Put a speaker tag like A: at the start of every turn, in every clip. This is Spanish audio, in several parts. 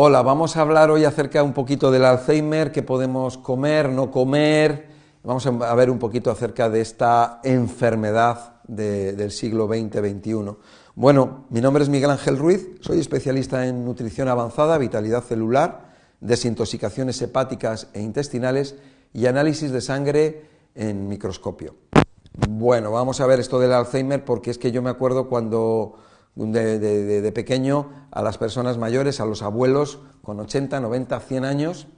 A: Hola, vamos a hablar hoy acerca un poquito del Alzheimer, qué podemos comer, no comer. Vamos a ver un poquito acerca de esta enfermedad del siglo XX-XXI. Bueno, mi nombre es Miguel Ángel Ruiz, soy especialista en nutrición avanzada, vitalidad celular, desintoxicaciones hepáticas e intestinales y análisis de sangre en microscopio. Bueno, vamos a ver esto del Alzheimer porque es que yo me acuerdo cuando de, pequeño a las personas mayores, a los abuelos con 80, 90, 100 años,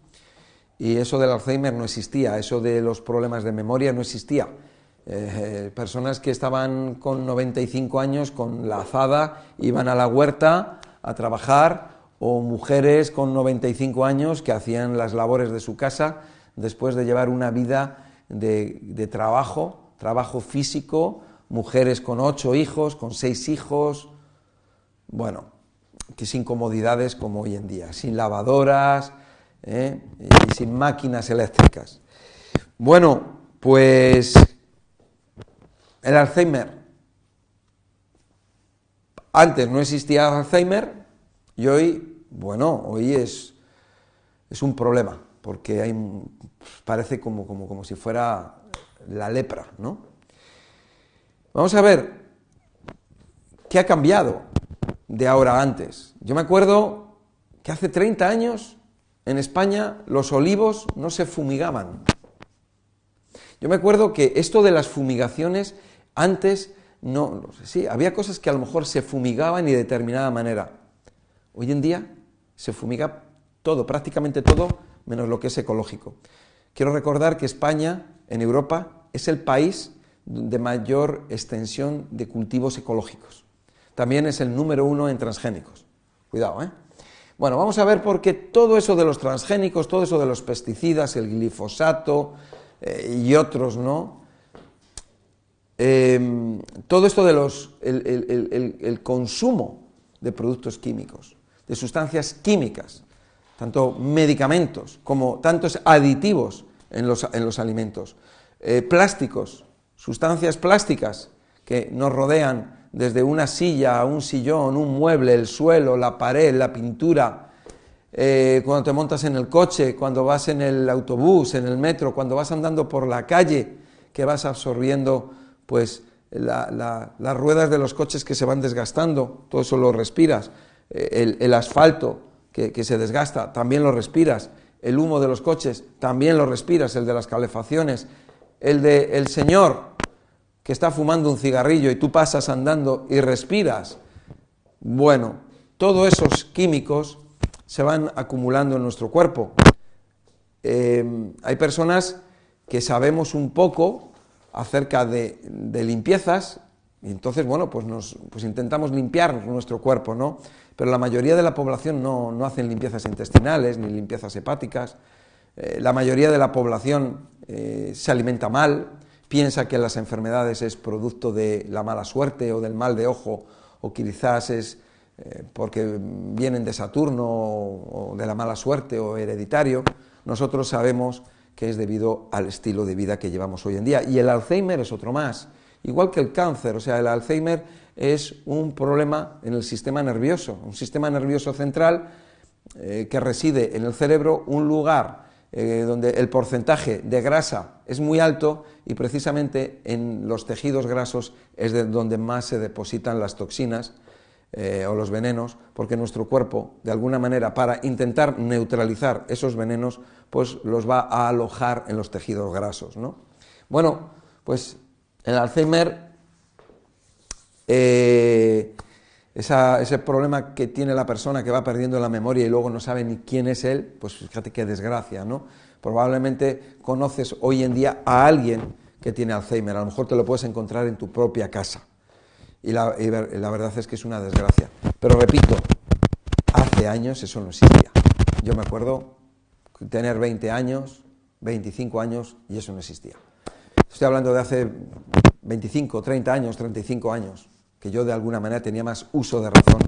A: y eso del Alzheimer no existía, eso de los problemas de memoria no existía. Eh, personas que estaban con 95 años, con la azada, iban a la huerta a trabajar, o mujeres con 95 años que hacían las labores de su casa después de llevar una vida de, de trabajo, trabajo físico, mujeres con ocho hijos, con seis hijos, bueno, que sin comodidades como hoy en día, sin lavadoras ¿eh? y sin máquinas eléctricas. Bueno, pues el Alzheimer. Antes no existía Alzheimer y hoy, bueno, hoy es, es un problema, porque hay, parece como, como, como si fuera la lepra, ¿no? Vamos a ver qué ha cambiado de ahora antes. Yo me acuerdo que hace 30 años en España los olivos no se fumigaban. Yo me acuerdo que esto de las fumigaciones antes no, sí, había cosas que a lo mejor se fumigaban y de determinada manera. Hoy en día se fumiga todo, prácticamente todo, menos lo que es ecológico. Quiero recordar que España, en Europa, es el país de mayor extensión de cultivos ecológicos también es el número uno en transgénicos. Cuidado, ¿eh? Bueno, vamos a ver por qué todo eso de los transgénicos, todo eso de los pesticidas, el glifosato eh, y otros, ¿no? Em, todo esto de los, el, consumo de productos químicos, de sustancias químicas, tanto medicamentos como tantos aditivos en los, en los alimentos, eh, plásticos, sustancias plásticas que nos rodean desde una silla, un sillón, un mueble, el suelo, la pared, la pintura, eh, cuando te montas en el coche, cuando vas en el autobús, en el metro, cuando vas andando por la calle, que vas absorbiendo pues las ruedas de los coches que se van desgastando, todo eso lo respiras, eh, el, asfalto que, que se desgasta, también lo respiras, el humo de los coches, también lo respiras, el de las calefacciones, el de el Señor, que está fumando un cigarrillo y tú pasas andando y respiras, bueno, todos esos químicos se van acumulando en nuestro cuerpo. Eh, hay personas que sabemos un poco acerca de, limpiezas y entonces, bueno, pues, nos, pues intentamos limpiar nuestro cuerpo, ¿no? Pero la mayoría de la población no, no hacen limpiezas intestinales ni limpiezas hepáticas. Eh, la mayoría de la población eh, se alimenta mal, piensa que las enfermedades es producto de la mala suerte o del mal de ojo, o quizás es eh, porque vienen de Saturno o, de la mala suerte o hereditario, nosotros sabemos que es debido al estilo de vida que llevamos hoy en día. Y el Alzheimer es otro más, igual que el cáncer, o sea, el Alzheimer es un problema en el sistema nervioso, un sistema nervioso central eh, que reside en el cerebro, un lugar eh, donde el porcentaje de grasa es muy alto y precisamente en los tejidos grasos es de donde más se depositan las toxinas eh, o los venenos, porque nuestro cuerpo, de alguna manera, para intentar neutralizar esos venenos, pues los va a alojar en los tejidos grasos. ¿no? Bueno, pues el Alzheimer eh, ese problema que tiene la persona que va perdiendo la memoria y luego no sabe ni quién es él, pues fíjate qué desgracia, ¿no? Probablemente conoces hoy en día a alguien que tiene Alzheimer, a lo mejor te lo puedes encontrar en tu propia casa. Y la, verdad es que es una desgracia. Pero repito, hace años eso no existía. Yo me acuerdo tener 20 años, 25 años y eso no existía. Estoy hablando de hace 25, 30 años, 35 años que yo de alguna manera tenía más uso de razón,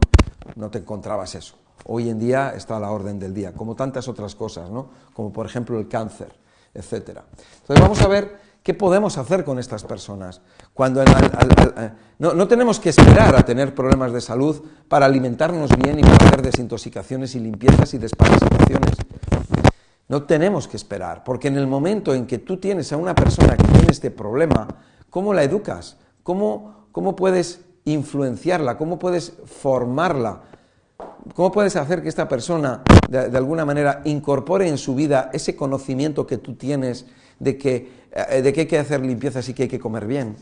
A: no te encontrabas eso. Hoy en día está a la orden del día, como tantas otras cosas, ¿no? como por ejemplo el cáncer. etc. Entonces vamos a ver qué podemos hacer con estas personas. Cuando no, no, tenemos que esperar a tener problemas de salud para alimentarnos bien y para hacer desintoxicaciones y limpiezas y desparasitaciones. No tenemos que esperar, porque en el momento en que tú tienes a una persona que tiene este problema, ¿cómo la educas? ¿Cómo, cómo puedes influenciarla? ¿Cómo puedes formarla? ¿Cómo puedes hacer que esta persona, de, alguna manera, incorpore en su vida ese conocimiento que tú tienes de que, eh, de que hay que hacer limpiezas y que hay que comer bien?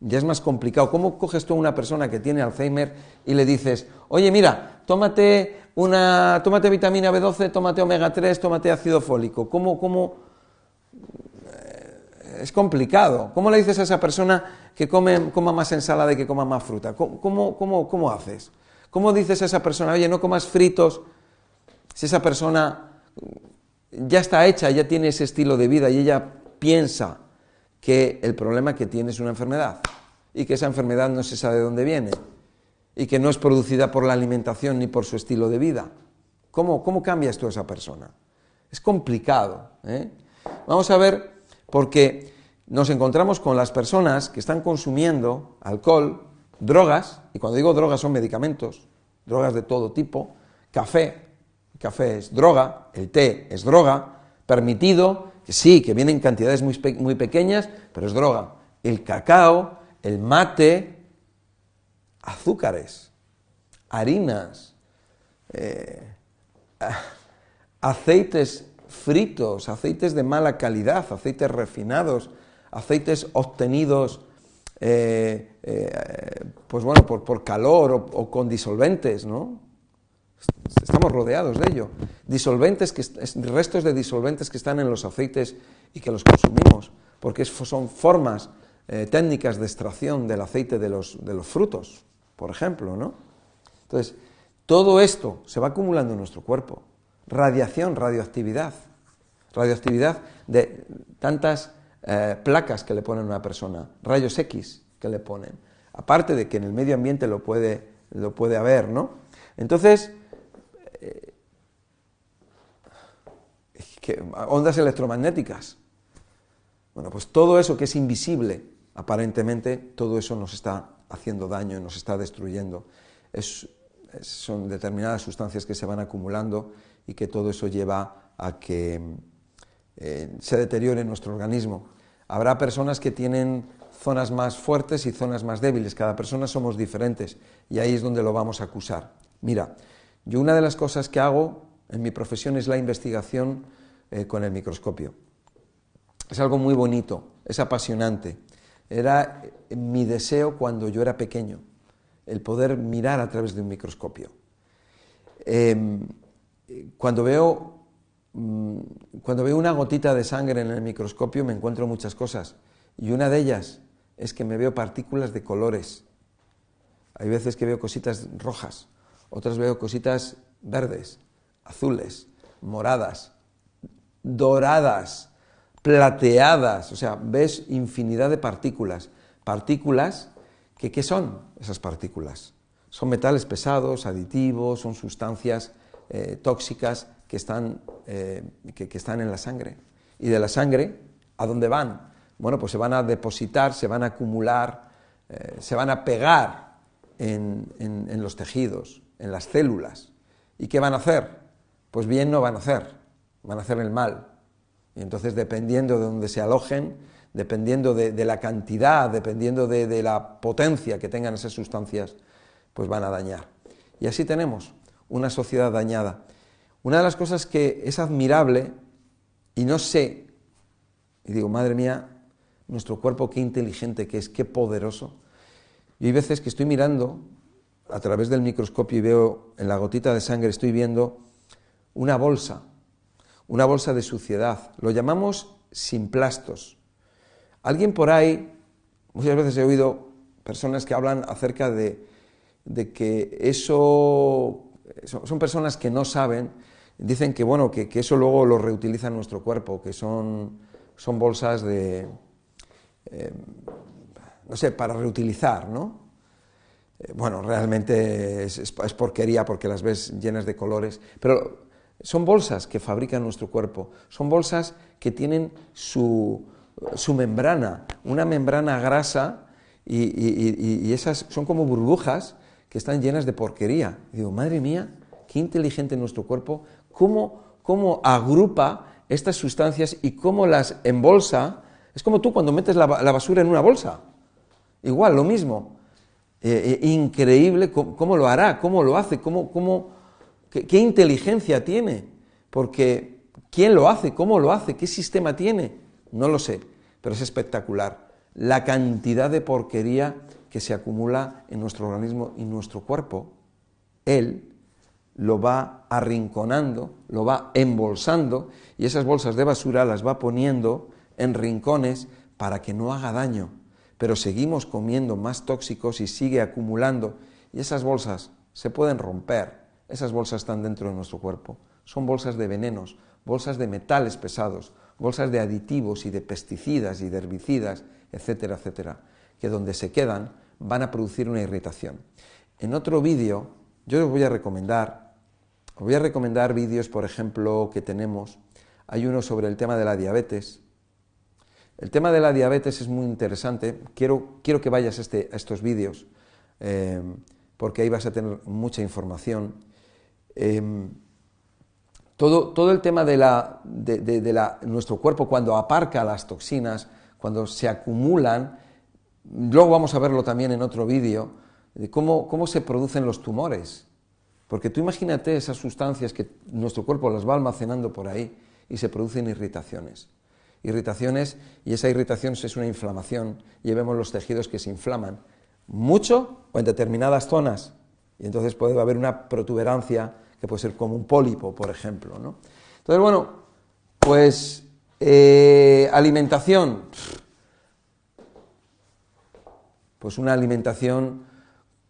A: Ya es más complicado. ¿Cómo coges tú a una persona que tiene Alzheimer y le dices, oye, mira, tómate una, tómate vitamina B12, tómate omega 3, tómate ácido fólico? ¿Cómo, cómo? Es complicado. ¿Cómo le dices a esa persona que come, coma más ensalada y que coma más fruta? ¿Cómo, cómo, cómo haces? ¿Cómo dices a esa persona, oye, no comas fritos? Si esa persona ya está hecha, ya tiene ese estilo de vida y ella piensa que el problema que tiene es una enfermedad y que esa enfermedad no se sabe de dónde viene y que no es producida por la alimentación ni por su estilo de vida. ¿Cómo, cómo cambias tú a esa persona? Es complicado. ¿eh? Vamos a ver, porque nos encontramos con las personas que están consumiendo alcohol, drogas, y cuando digo drogas son medicamentos, drogas de todo tipo, café, café es droga, el té es droga, permitido, que sí, que viene en cantidades muy, muy pequeñas, pero es droga. El cacao, el mate, azúcares, harinas, eh, aceites fritos, aceites de mala calidad, aceites refinados, aceites obtenidos eh, eh, pues bueno, por, calor o, con disolventes, ¿no? Estamos rodeados de ello. Disolventes, que, restos de disolventes que están en los aceites y que los consumimos, porque son formas eh, técnicas de extracción del aceite de los, de los frutos, por ejemplo, ¿no? Entonces, todo esto se va acumulando en nuestro cuerpo. Radiación, radioactividad. Radioactividad de tantas eh, placas que le ponen a una persona, rayos X que le ponen. Aparte de que en el medio ambiente lo puede, lo puede haber, ¿no? Entonces, eh, ondas electromagnéticas. Bueno, pues todo eso que es invisible, aparentemente, todo eso nos está haciendo daño y nos está destruyendo. son determinadas sustancias que se van acumulando y que todo eso lleva a que eh, se deteriore nuestro organismo. Habrá personas que tienen zonas más fuertes y zonas más débiles, cada persona somos diferentes y ahí es donde lo vamos a acusar. Mira, yo una de las cosas que hago en mi profesión es la investigación eh, con el microscopio. Es algo muy bonito, es apasionante. Era mi deseo cuando yo era pequeño, el poder mirar a través de un microscopio. Em, cuando veo Mm, cuando veo una gotita de sangre en el microscopio me encuentro muchas cosas y una de ellas es que me veo partículas de colores. Hay veces que veo cositas rojas, otras veo cositas verdes, azules, moradas, doradas, plateadas, o sea, ves infinidad de partículas. Partículas que, ¿qué son esas partículas? Son metales pesados, aditivos, son sustancias eh, tóxicas que están, eh, que, están en la sangre. Y de la sangre, ¿a dónde van? Bueno, pues se van a depositar, se van a acumular, eh, se van a pegar en, en, los tejidos, en las células. ¿Y qué van a hacer? Pues bien no van a hacer, van a hacer el mal. Y entonces, dependiendo de dónde se alojen, dependiendo de, de la cantidad, dependiendo de, de, la potencia que tengan esas sustancias, pues van a dañar. Y así tenemos una sociedad dañada. Una de las cosas que es admirable, y no sé, y digo, madre mía, nuestro cuerpo qué inteligente que es, qué poderoso. Y hay veces que estoy mirando a través del microscopio y veo en la gotita de sangre, estoy viendo una bolsa, una bolsa de suciedad. Lo llamamos simplastos. Alguien por ahí, muchas veces he oído personas que hablan acerca de, de que eso son, personas que no saben, dicen que, bueno, que, eso luego lo reutiliza nuestro cuerpo, que son, son bolsas de, eh, no sé, para reutilizar, ¿no? Eh, bueno, realmente es, porquería porque las ves llenas de colores, pero Son bolsas que fabrica nuestro cuerpo, son bolsas que tienen su, su membrana, una membrana grasa y, esas son como burbujas que están llenas de porquería. digo, madre mía, qué inteligente nuestro cuerpo, cómo, cómo agrupa estas sustancias y cómo las embolsa. Es como tú cuando metes la, basura en una bolsa. Igual, lo mismo. Eh, eh, increíble cómo, lo hará, cómo lo hace, cómo, cómo, qué, inteligencia tiene. Porque, ¿quién lo hace? ¿Cómo lo hace? ¿Qué sistema tiene? No lo sé, pero es espectacular. La cantidad de porquería que se acumula en nuestro organismo y nuestro cuerpo, Él lo va arrinconando, lo va embolsando y esas bolsas de basura las va poniendo en rincones para que no haga daño. Pero seguimos comiendo más tóxicos y sigue acumulando y esas bolsas se pueden romper. Esas bolsas están dentro de nuestro cuerpo. Son bolsas de venenos, bolsas de metales pesados, bolsas de aditivos y de pesticidas y de herbicidas, etcétera, etcétera, que donde se quedan van a producir una irritación. En otro vídeo yo os voy a recomendar os voy a recomendar vídeos, por ejemplo, que tenemos. Hay uno sobre el tema de la diabetes. El tema de la diabetes es muy interesante. Quiero, quiero que vayas a, este, estos vídeos, eh, porque ahí vas a tener mucha información. Em, todo, todo, el tema de, la, de, la, nuestro cuerpo cuando aparca las toxinas, cuando se acumulan, luego vamos a verlo también en otro vídeo, de cómo, cómo se producen los tumores. Porque tú imagínate esas sustancias que nuestro cuerpo las va almacenando por ahí y se producen irritaciones. Irritaciones, y esa irritación es una inflamación, y vemos los tejidos que se inflaman mucho o en determinadas zonas, y entonces puede haber una protuberancia que puede ser como un pólipo, por ejemplo. ¿no? Entonces, bueno, pues eh, alimentación. Pues una alimentación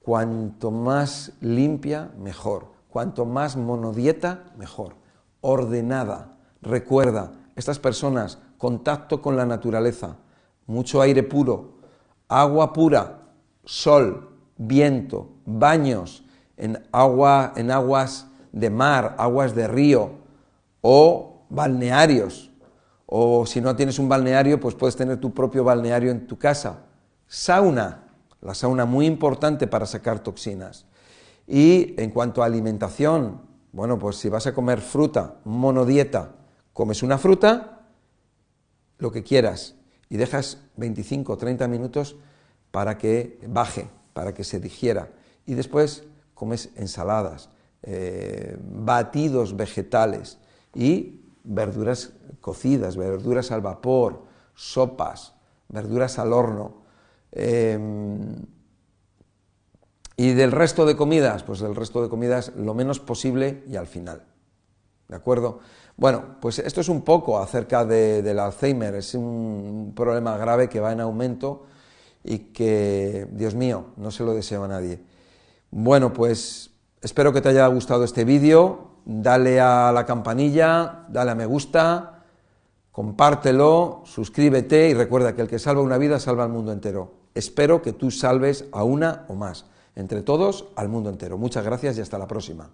A: Cuanto más limpia, mejor. Cuanto más monodieta, mejor. Ordenada. Recuerda, estas personas, contacto con la naturaleza, mucho aire puro, agua pura, sol, viento, baños en, agua, en aguas de mar, aguas de río o balnearios. O si no tienes un balneario, pues puedes tener tu propio balneario en tu casa. Sauna, la sauna muy importante para sacar toxinas. Y en cuanto a alimentación, bueno, pues si vas a comer fruta, monodieta, comes una fruta, lo que quieras, y dejas 25 o 30 minutos para que baje, para que se digiera. Y después comes ensaladas, eh, batidos vegetales y verduras cocidas, verduras al vapor, sopas, verduras al horno. Em, y del resto de comidas, pues del resto de comidas lo menos posible y al final. ¿De acuerdo? Bueno, pues esto es un poco acerca del Alzheimer. Es un problema grave que va en aumento y que, Dios mío, no se lo deseo a nadie. Bueno, pues espero que te haya gustado este vídeo. Dale a la campanilla, dale a me gusta, compártelo, suscríbete y recuerda que el que salva una vida salva al mundo entero. Espero que tú salves a una o más. Entre todos, al mundo entero. Muchas gracias y hasta la próxima.